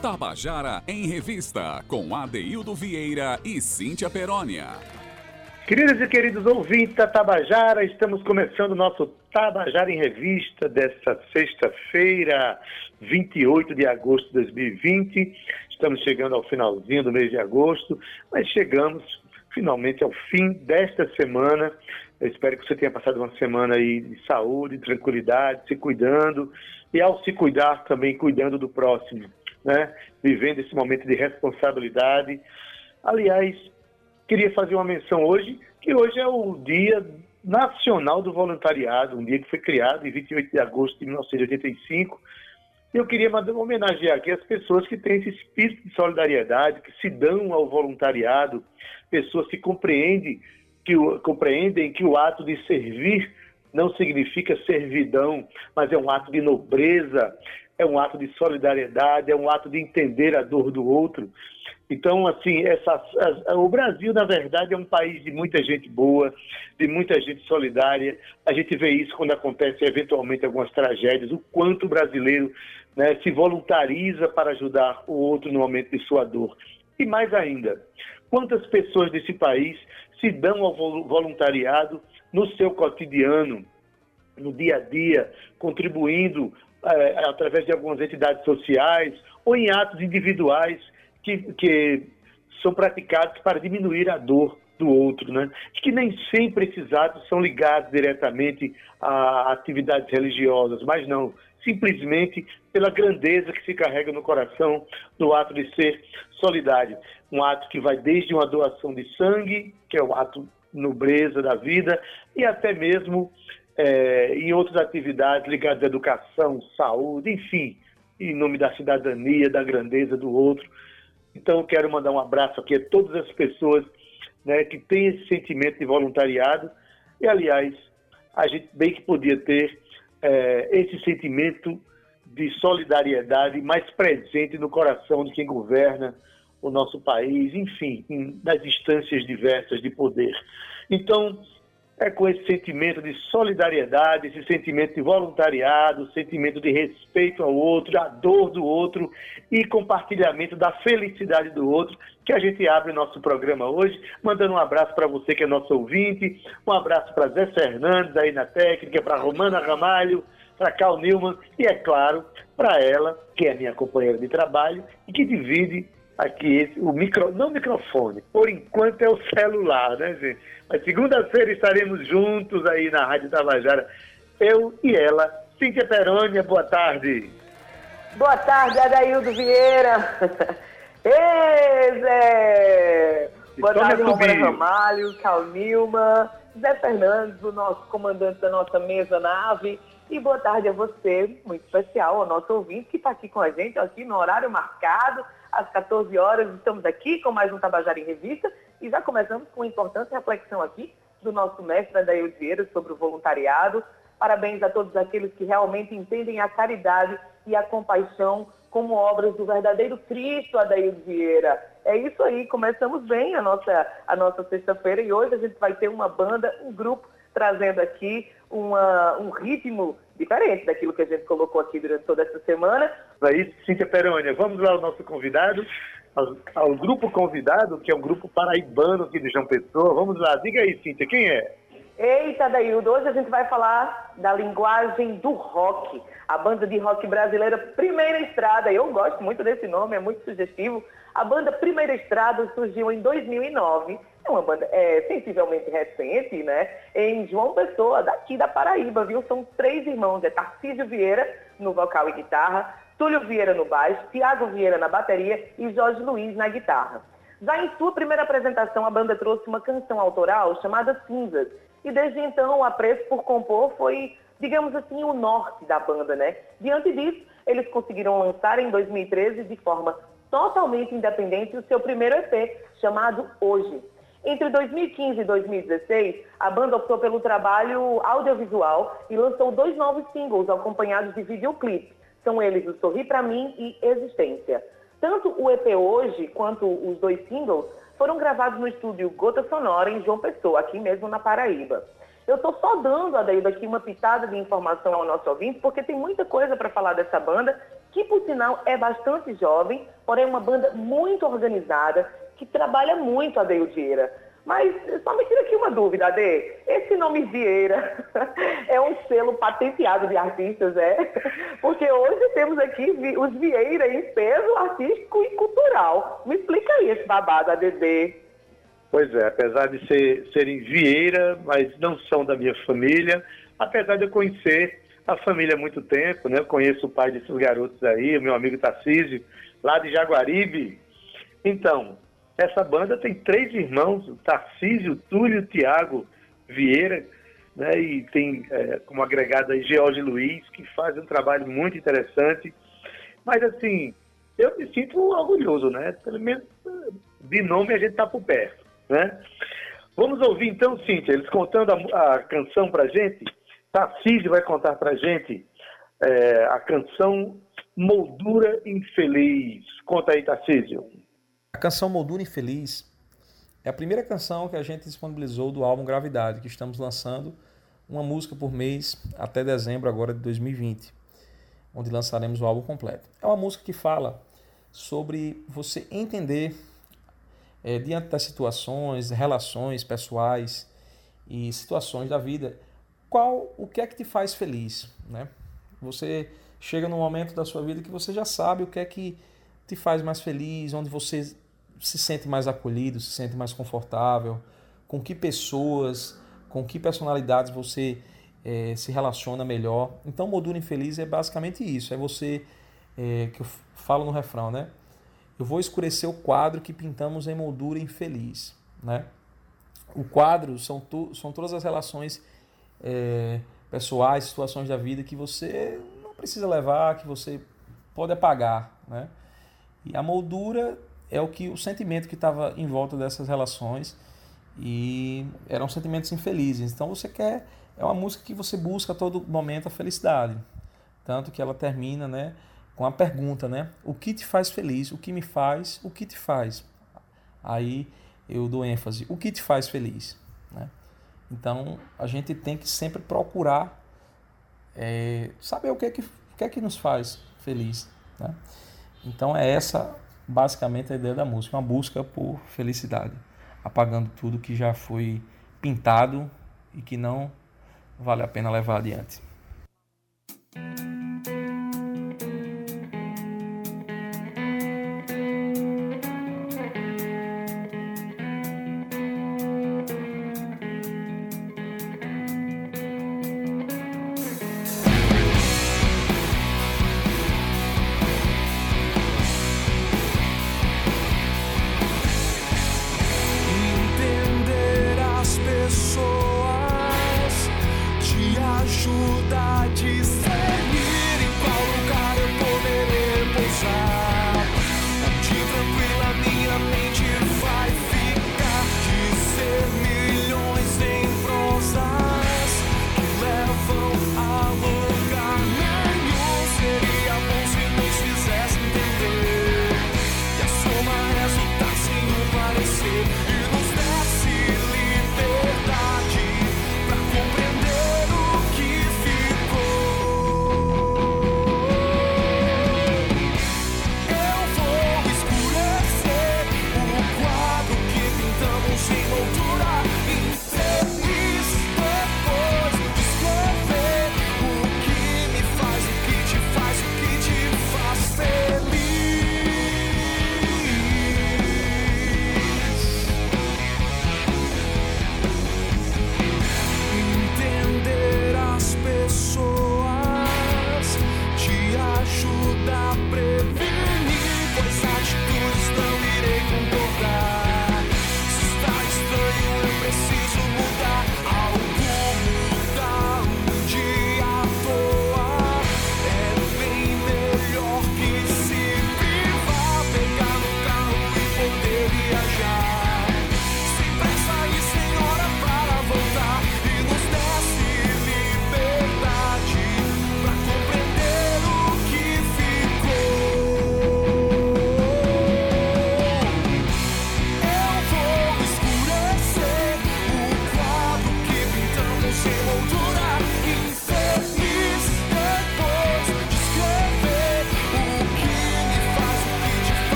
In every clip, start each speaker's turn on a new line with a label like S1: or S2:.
S1: Tabajara em Revista, com Adeildo Vieira e Cíntia Perónia.
S2: Queridos e queridos ouvintes da Tabajara, estamos começando o nosso Tabajara em Revista desta sexta-feira, 28 de agosto de 2020. Estamos chegando ao finalzinho do mês de agosto, mas chegamos finalmente ao fim desta semana. Eu espero que você tenha passado uma semana aí de saúde, tranquilidade, se cuidando e ao se cuidar também cuidando do próximo né? vivendo esse momento de responsabilidade. Aliás, queria fazer uma menção hoje, que hoje é o Dia Nacional do Voluntariado, um dia que foi criado em 28 de agosto de 1985. Eu queria homenagear aqui as pessoas que têm esse espírito de solidariedade, que se dão ao voluntariado, pessoas que compreendem que o, compreendem que o ato de servir não significa servidão, mas é um ato de nobreza, é um ato de solidariedade, é um ato de entender a dor do outro. Então, assim, essa, o Brasil, na verdade, é um país de muita gente boa, de muita gente solidária. A gente vê isso quando acontece eventualmente algumas tragédias, o quanto o brasileiro né, se voluntariza para ajudar o outro no momento de sua dor. E mais ainda, quantas pessoas desse país se dão ao voluntariado no seu cotidiano, no dia a dia, contribuindo é, através de algumas entidades sociais ou em atos individuais que, que são praticados para diminuir a dor do outro, né? que nem sempre esses atos são ligados diretamente a atividades religiosas, mas não, simplesmente pela grandeza que se carrega no coração do ato de ser solidário. Um ato que vai desde uma doação de sangue, que é o ato nobreza da vida, e até mesmo é, em outras atividades ligadas à educação, saúde, enfim, em nome da cidadania, da grandeza do outro. Então, eu quero mandar um abraço aqui a todas as pessoas né, que têm esse sentimento de voluntariado. E, aliás, a gente bem que podia ter é, esse sentimento de solidariedade mais presente no coração de quem governa o nosso país, enfim, nas instâncias diversas de poder. Então, é com esse sentimento de solidariedade, esse sentimento de voluntariado, sentimento de respeito ao outro, da dor do outro e compartilhamento da felicidade do outro, que a gente abre nosso programa hoje, mandando um abraço para você que é nosso ouvinte, um abraço para Zé Fernandes aí na técnica, para Romana Ramalho, para Cal Newman e, é claro, para ela, que é minha companheira de trabalho e que divide aqui o micro, não microfone, por enquanto é o celular, né, gente? Mas segunda-feira estaremos juntos aí na Rádio Tabajara, eu e ela. Cíntia Perônia, boa tarde.
S3: Boa tarde, Adaildo Vieira. Ei, Zé! Boa tarde, Romana Ramalho, Calnilma, Zé Fernandes, o nosso comandante da nossa mesa nave. E boa tarde a você, muito especial, ao nosso ouvinte que está aqui com a gente, aqui no horário marcado, às 14 horas. Estamos aqui com mais um Tabajara em Revista e já começamos com uma importante reflexão aqui do nosso mestre Adair Vieira sobre o voluntariado. Parabéns a todos aqueles que realmente entendem a caridade e a compaixão como obras do verdadeiro Cristo, Adair Vieira. É isso aí, começamos bem a nossa, a nossa sexta-feira e hoje a gente vai ter uma banda, um grupo, trazendo aqui uma, um ritmo diferente daquilo que a gente colocou aqui durante toda essa semana.
S2: É isso, Cíntia Perônia. Vamos lá ao nosso convidado, ao, ao, grupo convidado, que é um grupo paraibano aqui de João Pessoa. Vamos lá, diga aí, Cíntia, quem é?
S3: Eita, Daildo, hoje a gente vai falar da linguagem do rock, a banda de rock brasileira Primeira Estrada. Eu gosto muito desse nome, é muito sugestivo. A banda Primeira Estrada surgiu em 2009 é uma banda é, sensivelmente recente, né? Em João Pessoa, daqui da Paraíba, viu? São três irmãos, é Tarcísio Vieira no vocal e guitarra, Túlio Vieira no baixo, Tiago Vieira na bateria e Jorge Luiz na guitarra. Já em sua primeira apresentação, a banda trouxe uma canção autoral chamada Cinzas. E desde então, o apreço por compor foi, digamos assim, o norte da banda, né? Diante disso, eles conseguiram lançar em 2013, de forma totalmente independente, o seu primeiro EP, chamado Hoje. Entre 2015 e 2016, a banda optou pelo trabalho audiovisual e lançou dois novos singles acompanhados de videoclipe. São eles o Sorri Pra Mim e Existência. Tanto o EP Hoje quanto os dois singles foram gravados no estúdio Gota Sonora em João Pessoa, aqui mesmo na Paraíba. Eu estou só dando, Adaíba, aqui uma pitada de informação ao nosso ouvinte, porque tem muita coisa para falar dessa banda que por sinal é bastante jovem, porém uma banda muito organizada, que trabalha muito a Deildieira. Mas só me tira aqui uma dúvida, Ade. Esse nome Vieira é um selo patenteado de artistas, é? Porque hoje temos aqui os Vieira em peso artístico e cultural. Me explica aí esse babado, ADD.
S2: Pois é, apesar de ser, serem Vieira, mas não são da minha família, apesar de eu conhecer a família há muito tempo, né? Eu conheço o pai desses garotos aí, o meu amigo Tarcísio, lá de Jaguaribe. Então, essa banda tem três irmãos, Tarcísio, Túlio, Tiago Vieira, né, e tem é, como agregado aí George Luiz, que faz um trabalho muito interessante. Mas assim, eu me sinto orgulhoso, né? Pelo menos de nome a gente tá por perto, né? Vamos ouvir então, Cíntia, eles contando a, a canção pra gente. Tarcísio vai contar pra gente é, a canção Moldura Infeliz. Conta aí, Tarcísio.
S4: A canção Moldura Infeliz é a primeira canção que a gente disponibilizou do álbum Gravidade, que estamos lançando uma música por mês até dezembro agora de 2020, onde lançaremos o álbum completo. É uma música que fala sobre você entender é, diante das situações, relações pessoais e situações da vida, qual o que é que te faz feliz, né? Você chega num momento da sua vida que você já sabe o que é que te faz mais feliz, onde você se sente mais acolhido, se sente mais confortável, com que pessoas, com que personalidades você é, se relaciona melhor. Então, moldura infeliz é basicamente isso. É você, é, que eu falo no refrão, né? Eu vou escurecer o quadro que pintamos em moldura infeliz, né? O quadro são, tu, são todas as relações é, pessoais, situações da vida que você não precisa levar, que você pode apagar, né? E a moldura é o que o sentimento que estava em volta dessas relações e eram sentimentos infelizes. Então você quer é uma música que você busca a todo momento a felicidade, tanto que ela termina, né, com a pergunta, né, o que te faz feliz? O que me faz? O que te faz? Aí eu dou ênfase, o que te faz feliz, né? Então a gente tem que sempre procurar é, saber o que é que, o que é que nos faz feliz, né? Então é essa basicamente a ideia da música, uma busca por felicidade, apagando tudo que já foi pintado e que não vale a pena levar adiante.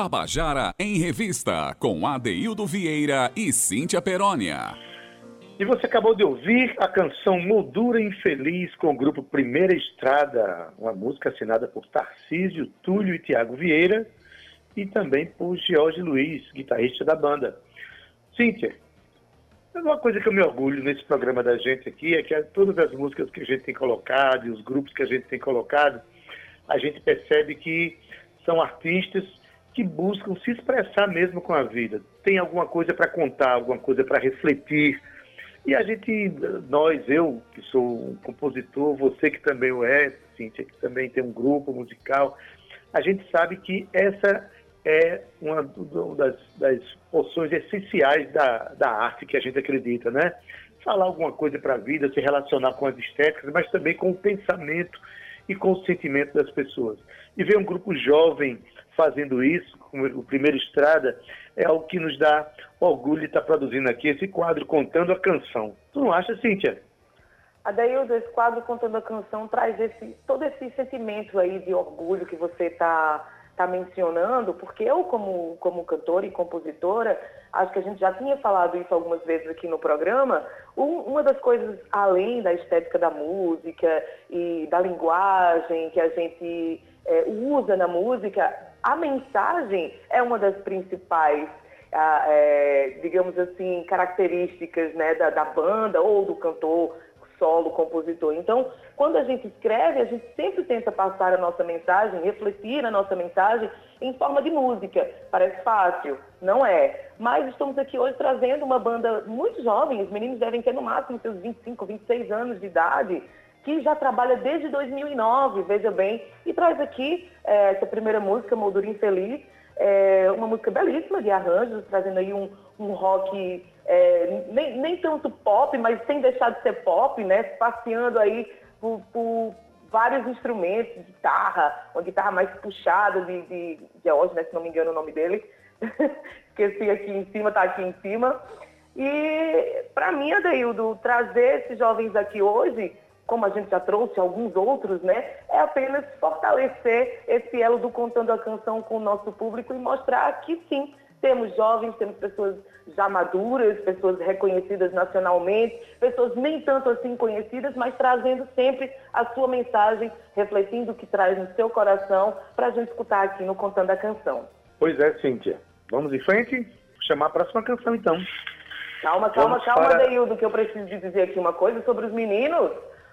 S1: Tabajara em Revista, com Adeildo Vieira e Cíntia Perónia.
S2: E você acabou de ouvir a canção Moldura Infeliz com o grupo Primeira Estrada, uma música assinada por Tarcísio, Túlio e Tiago Vieira e também por George Luiz, guitarrista da banda. Cíntia, uma coisa que eu me orgulho nesse programa da gente aqui é que todas as músicas que a gente tem colocado e os grupos que a gente tem colocado, a gente percebe que são artistas que buscam se expressar mesmo com a vida. Tem alguma coisa para contar, alguma coisa para refletir. E a gente, nós, eu que sou um compositor, você que também o é, Cíntia, que também tem um grupo musical, a gente sabe que essa é uma das, das porções essenciais da, da arte que a gente acredita, né? Falar alguma coisa para a vida, se relacionar com as estéticas, mas também com o pensamento e com o sentimento das pessoas. E ver um grupo jovem fazendo isso, o Primeiro Estrada, é algo que nos dá orgulho de estar produzindo aqui esse quadro contando a canção. Tu não acha, Cíntia?
S3: Adaildo, esse quadro contando a canção traz esse, todo esse sentimento aí de orgulho que você está tá mencionando, porque eu, como, como cantora e compositora, acho que a gente já tinha falado isso algumas vezes aqui no programa, um, uma das coisas, além da estética da música e da linguagem que a gente é, usa na música, a mensagem é uma das principais, ah, é, digamos assim, características né, da, da banda ou do cantor solo, compositor. Então, quando a gente escreve, a gente sempre tenta passar a nossa mensagem, refletir a nossa mensagem em forma de música. Parece fácil, não é. Mas estamos aqui hoje trazendo uma banda muito jovem, os meninos devem ter no máximo seus 25, 26 anos de idade, que já trabalha desde 2009, veja bem, e traz aqui é, essa primeira música, Moldura Infeliz, é, uma música belíssima de arranjos, trazendo aí um, um rock é, nem, nem tanto pop, mas sem deixar de ser pop, né? Passeando aí por, por vários instrumentos, guitarra, uma guitarra mais puxada de, de George, né? Se não me engano o nome dele. Esqueci aqui em cima, tá aqui em cima. E para mim, Adeildo, trazer esses jovens aqui hoje como a gente já trouxe alguns outros, né, é apenas fortalecer esse elo do Contando a Canção com o nosso público e mostrar que sim, temos jovens, temos pessoas já maduras, pessoas reconhecidas nacionalmente, pessoas nem tanto assim conhecidas, mas trazendo sempre a sua mensagem, refletindo o que traz no seu coração, para a gente escutar aqui no Contando a Canção.
S2: Pois é, Cíntia. Vamos em frente? Vou chamar a próxima canção, então.
S3: Calma, calma, Vamos calma, para... Deildo, que eu preciso dizer aqui uma coisa sobre os meninos.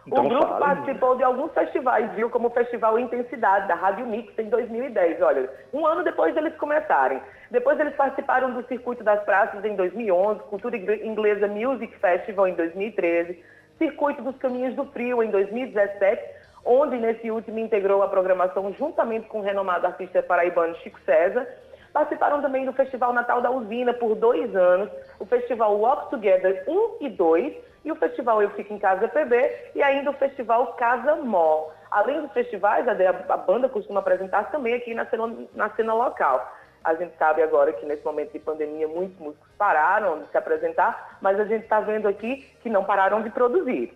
S3: Então, o grupo fala, participou de alguns festivais, viu? Como o Festival Intensidade, da Rádio Mix, em 2010. Olha, um ano depois deles começarem. Depois eles participaram do Circuito das Praças em 2011, Cultura Inglesa Music Festival em 2013, Circuito dos Caminhos do Frio em 2017, onde nesse último integrou a programação juntamente com o renomado artista paraibano Chico César. Participaram também do Festival Natal da Usina por dois anos, o Festival Walk Together 1 e 2, e o Festival Eu Fico em Casa PB e ainda o Festival Casa Mó. Além dos festivais, a, a banda costuma apresentar também aqui na cena, na cena local. A gente sabe agora que nesse momento de pandemia muitos músicos pararam de se apresentar, mas a gente está vendo aqui que não pararam de produzir.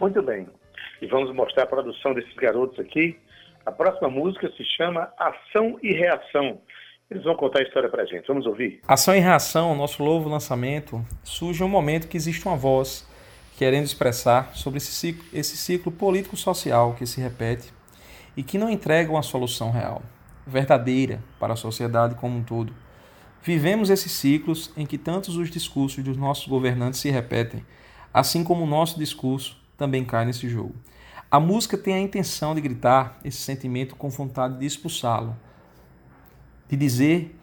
S2: Muito bem. E vamos mostrar a produção desses garotos aqui. A próxima música se chama Ação e Reação. Eles vão contar a história pra gente. Vamos ouvir?
S4: Ação e Reação, nosso novo lançamento, surge um momento que existe uma voz querendo expressar sobre esse ciclo, esse ciclo político-social que se repete e que não entrega uma solução real, verdadeira para a sociedade como um todo. Vivemos esses ciclos em que tantos os discursos dos nossos governantes se repetem, assim como o nosso discurso também cai nesse jogo. A música tem a intenção de gritar esse sentimento com vontade de expulsá-lo, de dizer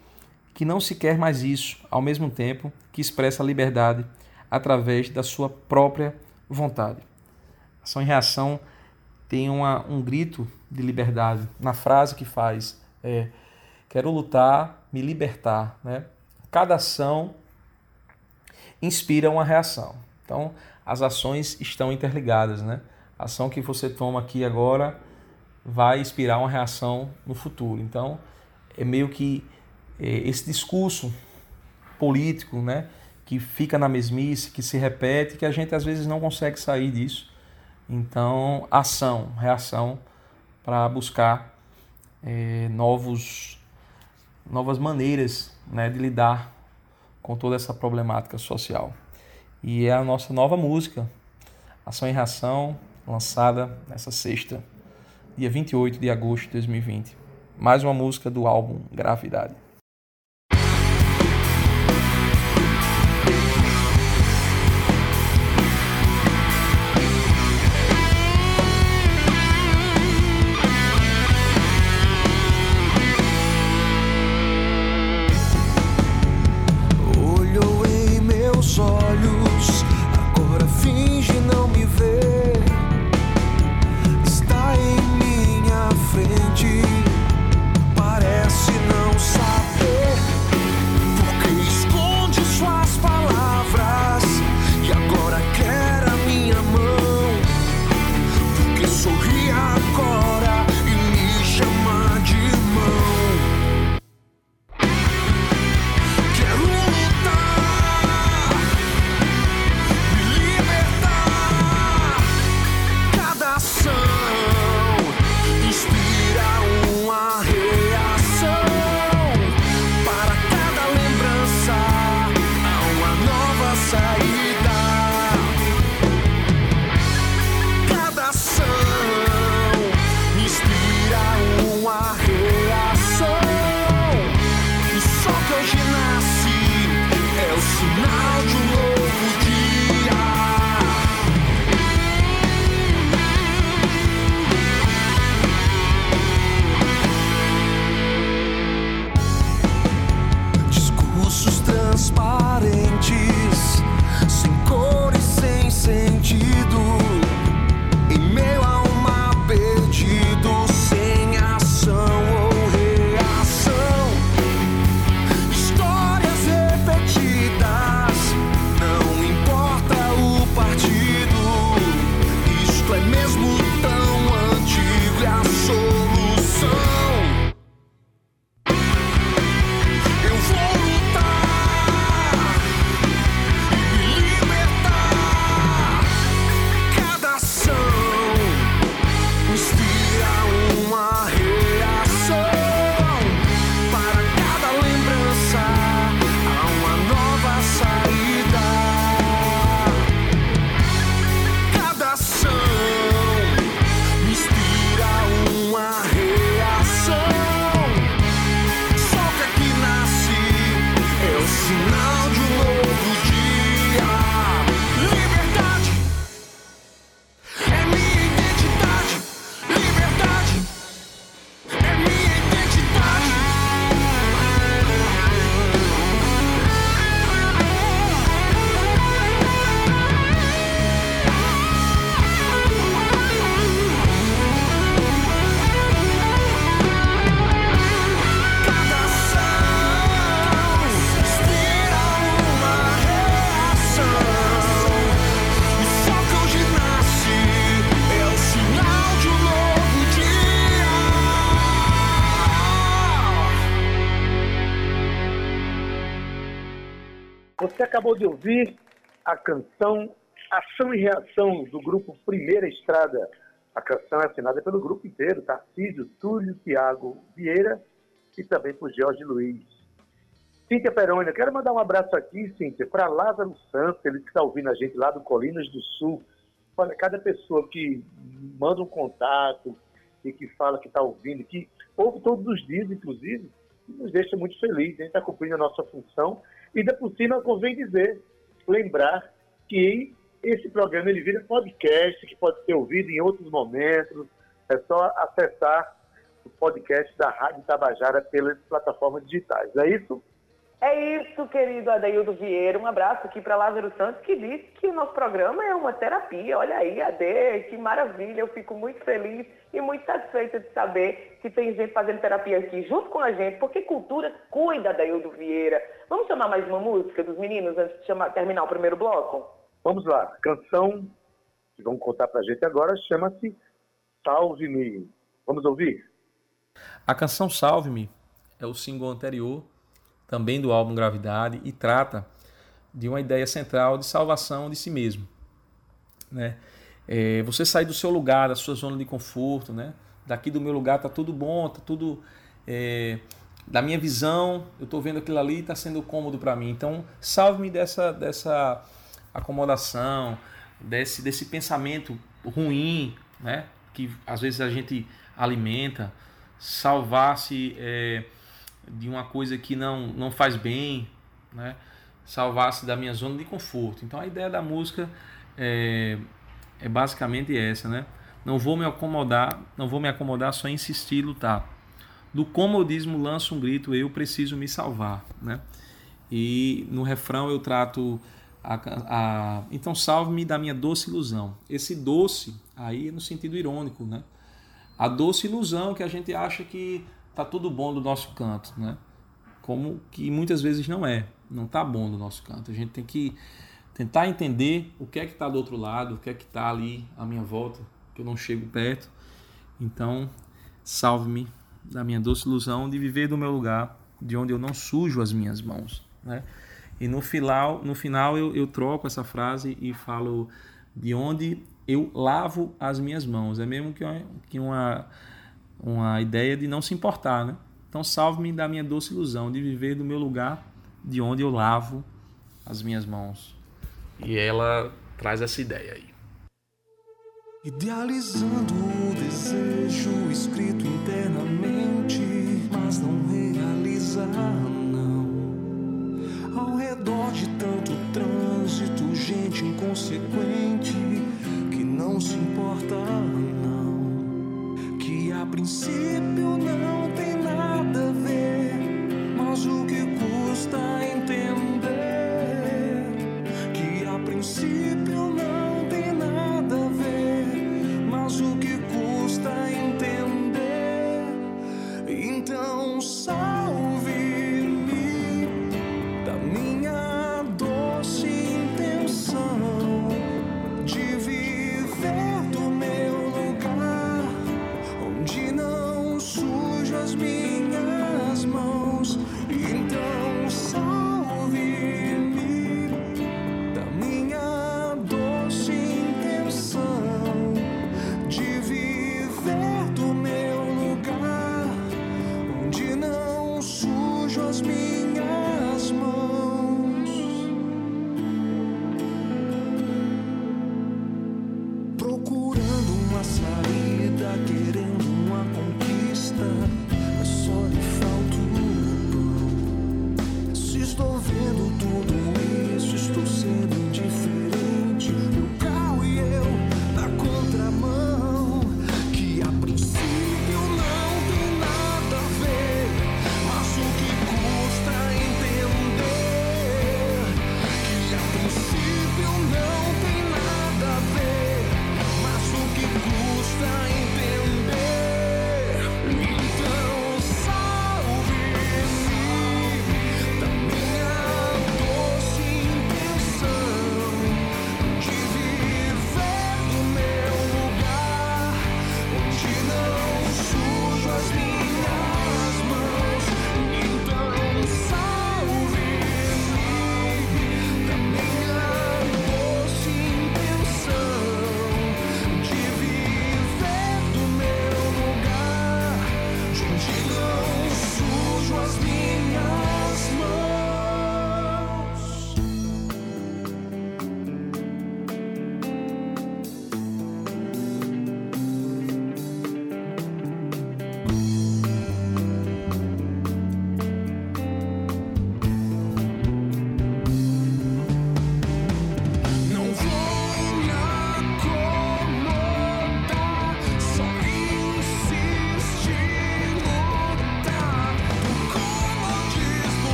S4: que não se quer mais isso, ao mesmo tempo que expressa a liberdade através da sua própria vontade. Ação e reação tem uma, um grito de liberdade na frase que faz é quero lutar, me libertar, né? Cada ação inspira uma reação. Então, as ações estão interligadas, né? A ação que você toma aqui agora vai inspirar uma reação no futuro. Então, é meio que é, esse discurso político, né? Que fica na mesmice, que se repete, que a gente às vezes não consegue sair disso. Então, ação, reação para buscar é, novos,
S5: novas maneiras né, de lidar com toda essa problemática social. E é a nossa nova música, Ação e Reação, lançada nessa sexta, dia 28 de agosto de 2020. Mais uma música do álbum Gravidade.
S2: tonight acabou de ouvir a canção Ação e Reação do grupo Primeira Estrada. A canção é assinada pelo grupo inteiro, Tarcísio, Túlio, Tiago Vieira e também por Jorge Luiz. Cíntia Perônia, quero mandar um abraço aqui, Cíntia, para Lázaro Santos, ele que está ouvindo a gente lá do Colinas do Sul. Olha, cada pessoa que manda um contato e que fala que está ouvindo, que ouve todos os dias, inclusive, nos deixa muito feliz. A gente está cumprindo a nossa função e, da por cima, convém dizer, lembrar que esse programa ele vira podcast, que pode ser ouvido em outros momentos. É só acessar o podcast da Rádio Tabajara pelas plataformas digitais. É isso?
S3: É isso, querido Adaildo Vieira. Um abraço aqui para Lázaro Santos, que disse que o nosso programa é uma terapia. Olha aí, Ade, que maravilha. Eu fico muito feliz e muito satisfeita de saber que tem gente fazendo terapia aqui junto com a gente, porque cultura cuida, Adaildo Vieira. Vamos chamar mais uma música dos meninos antes de chamar, terminar o primeiro bloco?
S2: Vamos lá. A canção que vão contar para a gente agora chama-se Salve-me. Vamos ouvir?
S5: A canção Salve-me é o single anterior também do álbum Gravidade, e trata de uma ideia central de salvação de si mesmo. Né? É, você sair do seu lugar, da sua zona de conforto, né? daqui do meu lugar está tudo bom, está tudo. É,
S4: da minha visão, eu estou vendo aquilo ali está sendo cômodo para mim. Então, salve-me dessa, dessa acomodação, desse, desse pensamento ruim, né? que às vezes a gente alimenta, salvar-se é, de uma coisa que não, não faz bem, né? salvar-se da minha zona de conforto. Então, a ideia da música é, é basicamente essa, né? Não vou me acomodar, não vou me acomodar só insistir e lutar do comodismo lanço um grito, eu preciso me salvar, né? E no refrão eu trato a, a então salve-me da minha doce ilusão. Esse doce aí é no sentido irônico, né? A doce ilusão que a gente acha que tá tudo bom do nosso canto, né? Como que muitas vezes não é, não tá bom do nosso canto. A gente tem que tentar entender o que é que está do outro lado, o que é que está ali à minha volta, que eu não chego perto. Então, salve-me da minha doce ilusão de viver do meu lugar, de onde eu não sujo as minhas mãos. Né? E no final, no final eu, eu troco essa frase e falo de onde eu lavo as minhas mãos. É mesmo que uma, que uma, uma ideia de não se importar. Né? Então, salve-me da minha doce ilusão de viver do meu lugar, de onde eu lavo as minhas mãos. E ela traz essa ideia aí.
S5: Idealizando o desejo escrito internamente, mas não realizar, não. Ao redor de tanto trânsito, gente inconsequente que não se importa, não. Princípio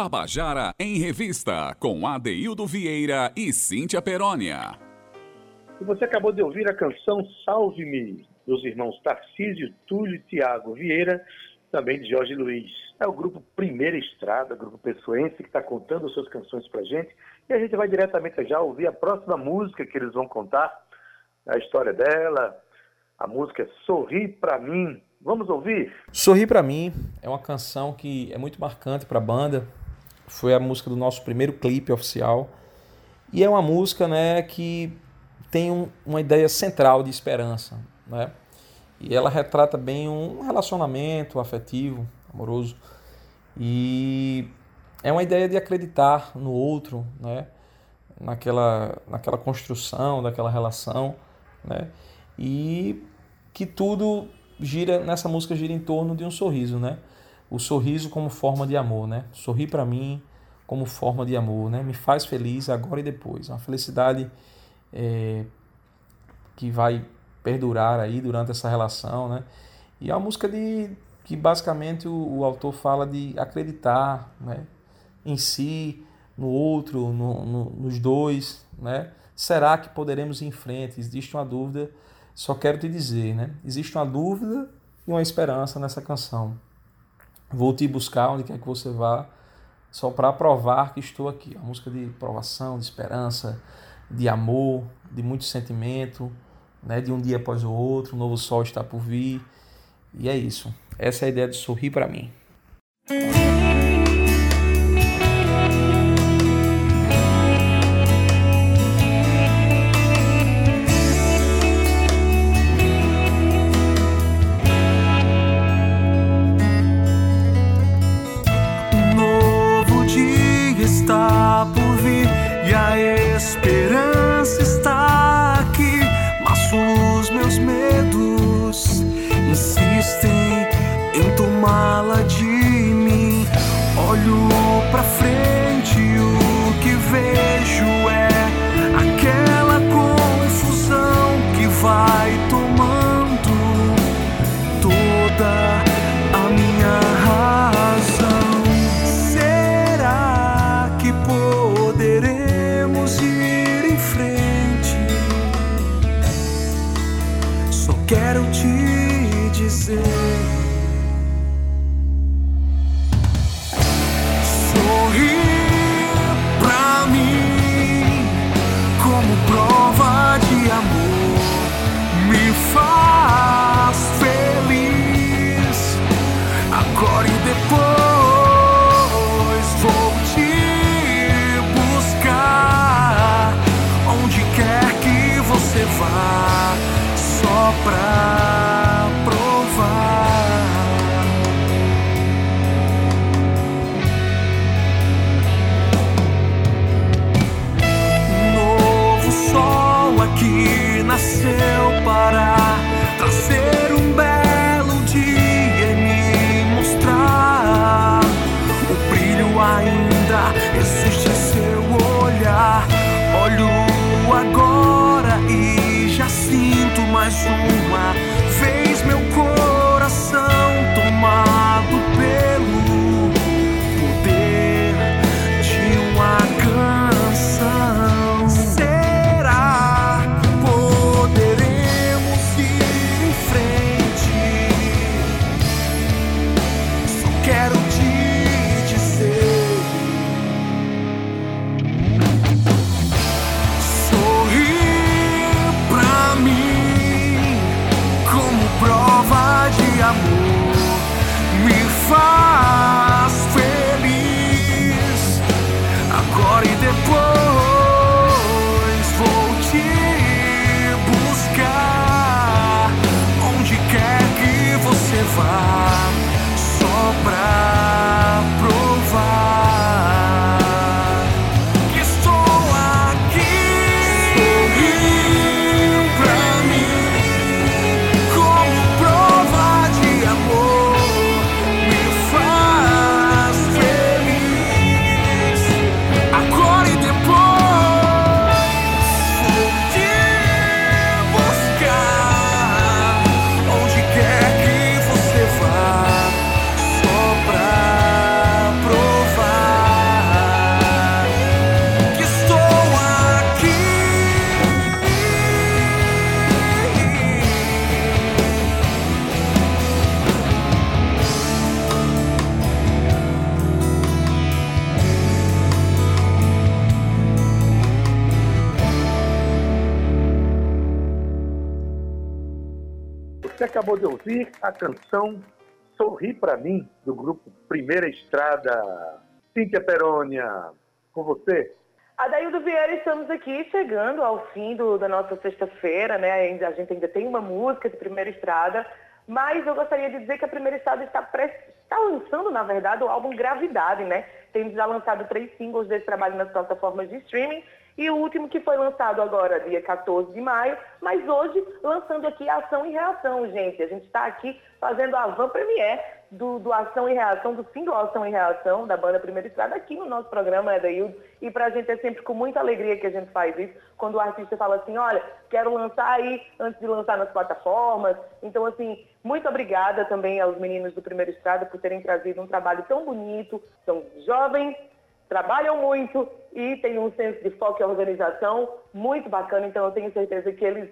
S1: Tabajara em Revista, com Adeildo Vieira e Cíntia Perónia.
S2: E você acabou de ouvir a canção Salve-me, dos irmãos Tarcísio, Túlio e Tiago Vieira, também de Jorge Luiz. É o grupo Primeira Estrada, grupo pessoense, que está contando suas canções para gente. E a gente vai diretamente já ouvir a próxima música que eles vão contar, a história dela. A música é Sorri para mim. Vamos ouvir?
S5: Sorri para mim é uma canção que é muito marcante para a banda foi a música do nosso primeiro clipe oficial. E é uma música né, que tem um, uma ideia central de esperança. Né? E ela retrata bem um relacionamento afetivo, amoroso. E é uma ideia de acreditar no outro, né? naquela, naquela construção daquela relação. Né? E que tudo gira nessa música gira em torno de um sorriso, né? O sorriso como forma de amor, né? Sorrir para mim como forma de amor, né? Me faz feliz agora e depois. Uma felicidade é, que vai perdurar aí durante essa relação, né? E é uma música de que basicamente o, o autor fala de acreditar, né? Em si, no outro, no, no, nos dois, né? Será que poderemos ir em frente? Existe uma dúvida. Só quero te dizer, né? Existe uma dúvida e uma esperança nessa canção. Vou te buscar onde quer que você vá, só para provar que estou aqui. Uma música de provação, de esperança, de amor, de muito sentimento, né? de um dia após o outro, um novo sol está por vir. E é isso. Essa é a ideia de sorrir para mim.
S2: quero te dizer. Acabou de ouvir a canção Sorri para mim, do grupo Primeira Estrada. Cíntia Perônia, com você.
S3: Adaildo Vieira, estamos aqui chegando ao fim do, da nossa sexta-feira, né? A gente ainda tem uma música de Primeira Estrada, mas eu gostaria de dizer que a Primeira Estrada está, está lançando, na verdade, o álbum Gravidade, né? Temos já lançado três singles desse trabalho nas plataformas de streaming e o último que foi lançado agora, dia 14 de maio, mas hoje lançando aqui Ação e Reação, gente. A gente está aqui fazendo a van premiere do, do, Ação e Reação, do single Ação e Reação, da banda Primeira Estrada, aqui no nosso programa, Edaildo. E para a gente é sempre com muita alegria que a gente faz isso, quando o artista fala assim, olha, quero lançar aí antes de lançar nas plataformas. Então, assim, muito obrigada também aos meninos do Primeira Estrada por terem trazido um trabalho tão bonito, são jovens, trabalham muito e têm um senso de foco e organização muito bacana, então eu tenho certeza que eles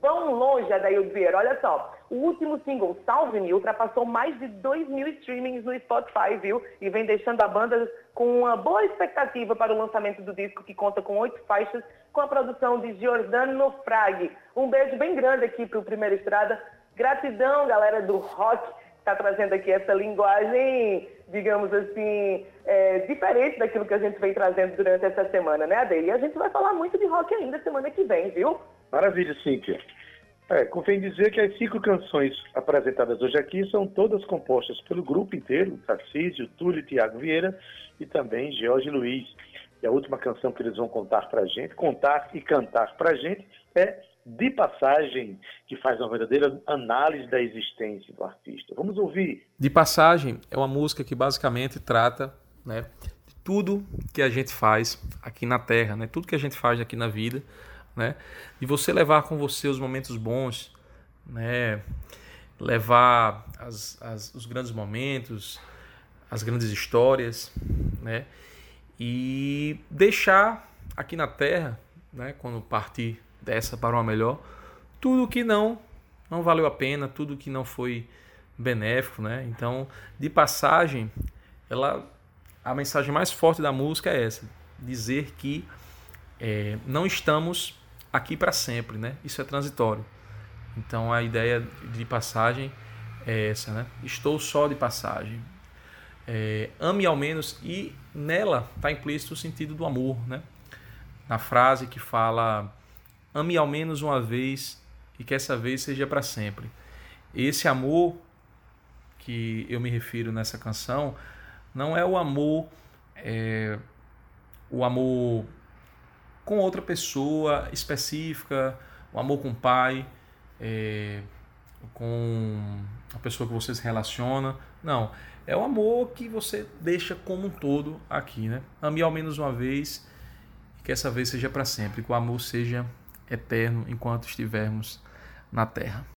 S3: vão longe, Adaildo Vieira. Olha só, o último single, Salve Me, ultrapassou mais de 2 mil streamings no Spotify, viu? E vem deixando a banda com uma boa expectativa para o lançamento do disco, que conta com oito faixas, com a produção de Giordano Frag. Um beijo bem grande aqui para o Primeira Estrada. Gratidão, galera do rock está trazendo aqui essa linguagem, digamos assim, é, diferente daquilo que a gente vem trazendo durante essa semana, né, Adele? E a gente vai falar muito de rock ainda semana que vem, viu?
S2: Maravilha, Cíntia. É, convém dizer que as cinco canções apresentadas hoje aqui são todas compostas pelo grupo inteiro, Tarcísio, Túlio Tiago Vieira, e também Jorge Luiz. E a última canção que eles vão contar pra gente, contar e cantar pra gente, é de passagem que faz uma verdadeira análise da existência do artista. Vamos ouvir.
S4: De passagem é uma música que basicamente trata né, de tudo que a gente faz aqui na Terra, né, tudo que a gente faz aqui na vida, né, de você levar com você os momentos bons, né, levar as, as, os grandes momentos, as grandes histórias, né, e deixar aqui na Terra, né, quando partir dessa para uma melhor, tudo que não não valeu a pena, tudo que não foi benéfico, né? Então, de passagem, ela a mensagem mais forte da música é essa, dizer que é, não estamos aqui para sempre, né? Isso é transitório. Então, a ideia de passagem é essa, né? Estou só de passagem. É, ame ao menos e nela está implícito o sentido do amor, né? Na frase que fala ame ao menos uma vez e que essa vez seja para sempre. Esse amor que eu me refiro nessa canção não é o amor é, o amor com outra pessoa específica, o amor com o pai, é, com a pessoa que você se relaciona. Não, é o amor que você deixa como um todo aqui, né? Ame ao menos uma vez e que essa vez seja para sempre, que o amor seja eterno enquanto estivermos na terra.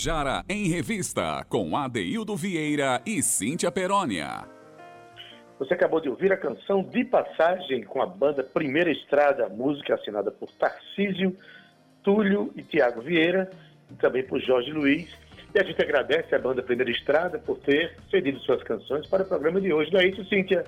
S1: Tabajara em Revista, com Adeildo Vieira e Cíntia Perónia.
S2: Você acabou de ouvir a canção De Passagem com a banda Primeira Estrada, música assinada por Tarcísio, Túlio e Tiago Vieira, e também por Jorge Luiz. E a gente agradece a banda Primeira Estrada por ter cedido suas canções para o programa de hoje. Não é isso, Cíntia?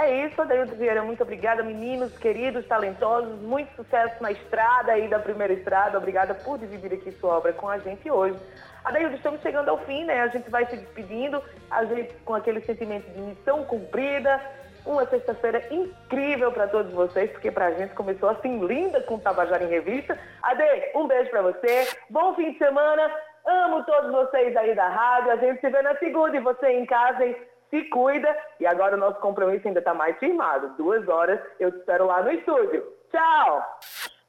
S3: É isso, Adeildo Vieira. Muito obrigada, meninos, queridos, talentosos. Muito sucesso na estrada aí da primeira estrada. Obrigada por dividir aqui sua obra com a gente hoje. Adeildo, estamos chegando ao fim, né? A gente vai se despedindo, a gente com aquele sentimento de missão cumprida. Uma sexta-feira incrível para todos vocês, porque para a gente começou assim linda com o Tabajara em Revista. Ade, um beijo para você. Bom fim de semana. Amo todos vocês aí da rádio. A gente se vê na segunda e você em casa, hein? Se cuida. E agora o nosso compromisso ainda está mais firmado. Duas horas, eu te espero lá no estúdio. Tchau!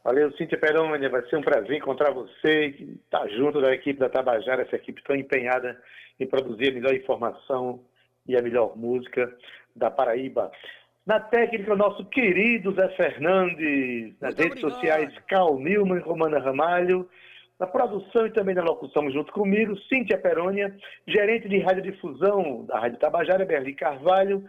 S2: Valeu, Cíntia Perônia. Vai ser um prazer encontrar você e estar junto da equipe da Tabajara, essa equipe tão empenhada em produzir a melhor informação e a melhor música da Paraíba. Na técnica, o nosso querido Zé Fernandes, nas Muito redes obrigado. sociais, Cal Nilman e Romana Ramalho. Na produção e também na locução, junto comigo, Cíntia Perônia, gerente de radiodifusão da Rádio Tabajara, Berli Carvalho,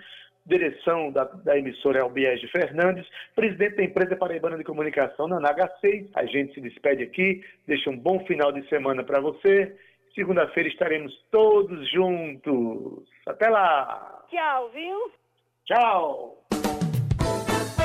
S2: direção da, da emissora Elbiege Fernandes, presidente da empresa Paraibana de Comunicação, na NH6. A gente se despede aqui, deixa um bom final de semana para você. Segunda-feira estaremos todos juntos. Até lá!
S3: Tchau, viu?
S2: Tchau!